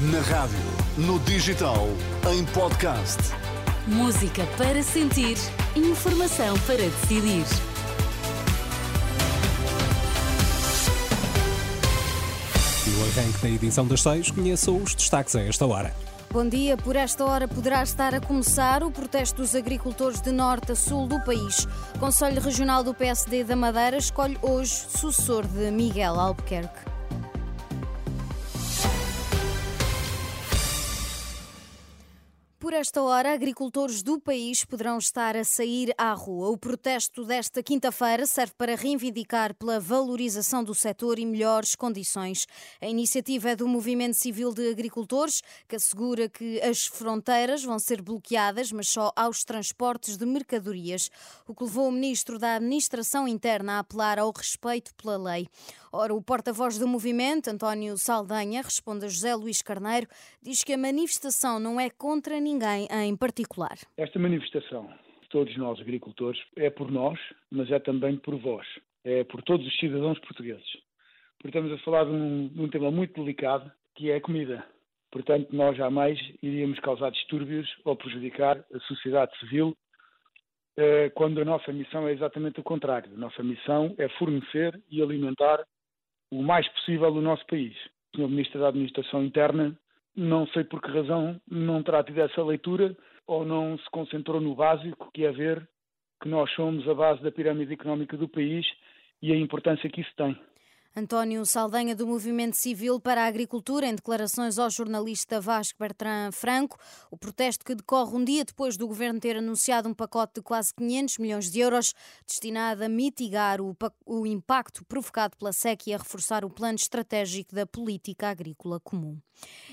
Na rádio, no digital, em podcast. Música para sentir, informação para decidir. No arranque da edição das seis, conheça os destaques a esta hora. Bom dia. Por esta hora poderá estar a começar o protesto dos agricultores de norte a sul do país. O Conselho Regional do PSD da Madeira escolhe hoje sucessor de Miguel Albuquerque. Por esta hora, agricultores do país poderão estar a sair à rua. O protesto desta quinta-feira serve para reivindicar pela valorização do setor e melhores condições. A iniciativa é do Movimento Civil de Agricultores, que assegura que as fronteiras vão ser bloqueadas, mas só aos transportes de mercadorias, o que levou o ministro da Administração Interna a apelar ao respeito pela lei. Ora, o porta-voz do movimento, António Saldanha, responde a José Luís Carneiro, diz que a manifestação não é contra ninguém em particular. Esta manifestação, todos nós agricultores, é por nós, mas é também por vós, é por todos os cidadãos portugueses. Porque estamos a falar de um, de um tema muito delicado, que é a comida. Portanto, nós jamais iríamos causar distúrbios ou prejudicar a sociedade civil eh, quando a nossa missão é exatamente o contrário. A nossa missão é fornecer e alimentar o mais possível o nosso país. O Sr. Ministro da Administração Interna, não sei por que razão, não terá tido essa leitura ou não se concentrou no básico, que é ver que nós somos a base da pirâmide económica do país e a importância que isso tem. António Saldanha, do Movimento Civil para a Agricultura, em declarações ao jornalista Vasco Bertrand Franco. O protesto que decorre um dia depois do governo ter anunciado um pacote de quase 500 milhões de euros destinado a mitigar o, o impacto provocado pela seca e a reforçar o plano estratégico da política agrícola comum.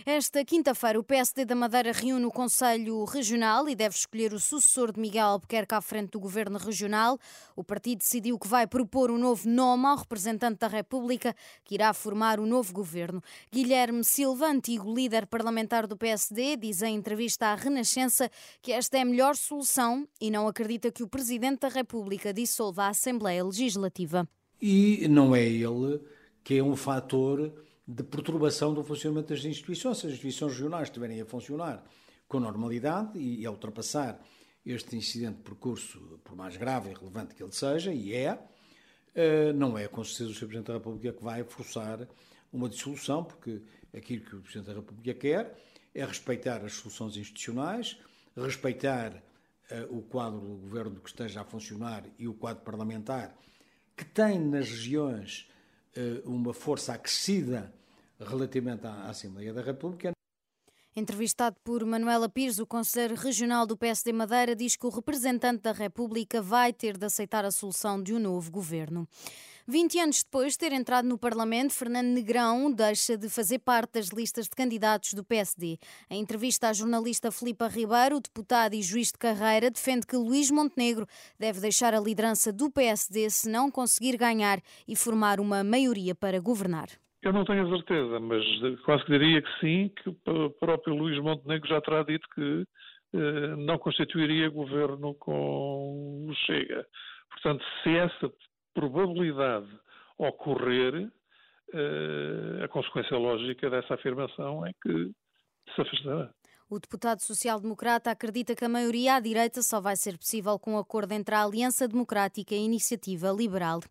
Esta quinta-feira, o PSD da Madeira reúne o Conselho Regional e deve escolher o sucessor de Miguel Albuquerque à frente do governo regional. O partido decidiu que vai propor um novo nome ao representante da República República, que irá formar o novo governo. Guilherme Silva, antigo líder parlamentar do PSD, diz em entrevista à Renascença que esta é a melhor solução e não acredita que o Presidente da República dissolva a Assembleia Legislativa. E não é ele que é um fator de perturbação do funcionamento das instituições. Se as instituições regionais estiverem a funcionar com normalidade e a ultrapassar este incidente de percurso, por mais grave e relevante que ele seja, e é, não é com certeza o Sr. Presidente da República que vai forçar uma dissolução, porque aquilo que o Presidente da República quer é respeitar as soluções institucionais, respeitar uh, o quadro do governo que esteja a funcionar e o quadro parlamentar, que tem nas regiões uh, uma força acrescida relativamente à Assembleia da República. Entrevistado por Manuela Pires, o Conselheiro Regional do PSD Madeira diz que o representante da República vai ter de aceitar a solução de um novo governo. 20 anos depois de ter entrado no Parlamento, Fernando Negrão deixa de fazer parte das listas de candidatos do PSD. Em entrevista à jornalista Filipa Ribeiro, o deputado e juiz de carreira defende que Luís Montenegro deve deixar a liderança do PSD se não conseguir ganhar e formar uma maioria para governar. Eu não tenho a certeza, mas quase que diria que sim, que o próprio Luís Montenegro já terá dito que eh, não constituiria governo com o Chega. Portanto, se essa probabilidade ocorrer, eh, a consequência lógica dessa afirmação é que se afastará. O deputado social-democrata acredita que a maioria à direita só vai ser possível com um acordo entre a Aliança Democrática e a Iniciativa Liberal.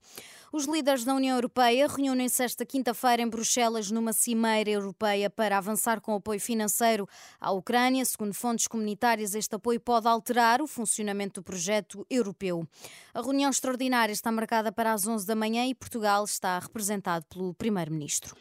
Os líderes da União Europeia reúnem-se esta quinta-feira em Bruxelas numa cimeira europeia para avançar com apoio financeiro à Ucrânia. Segundo fontes comunitárias, este apoio pode alterar o funcionamento do projeto europeu. A reunião extraordinária está marcada para as 11 da manhã e Portugal está representado pelo primeiro-ministro.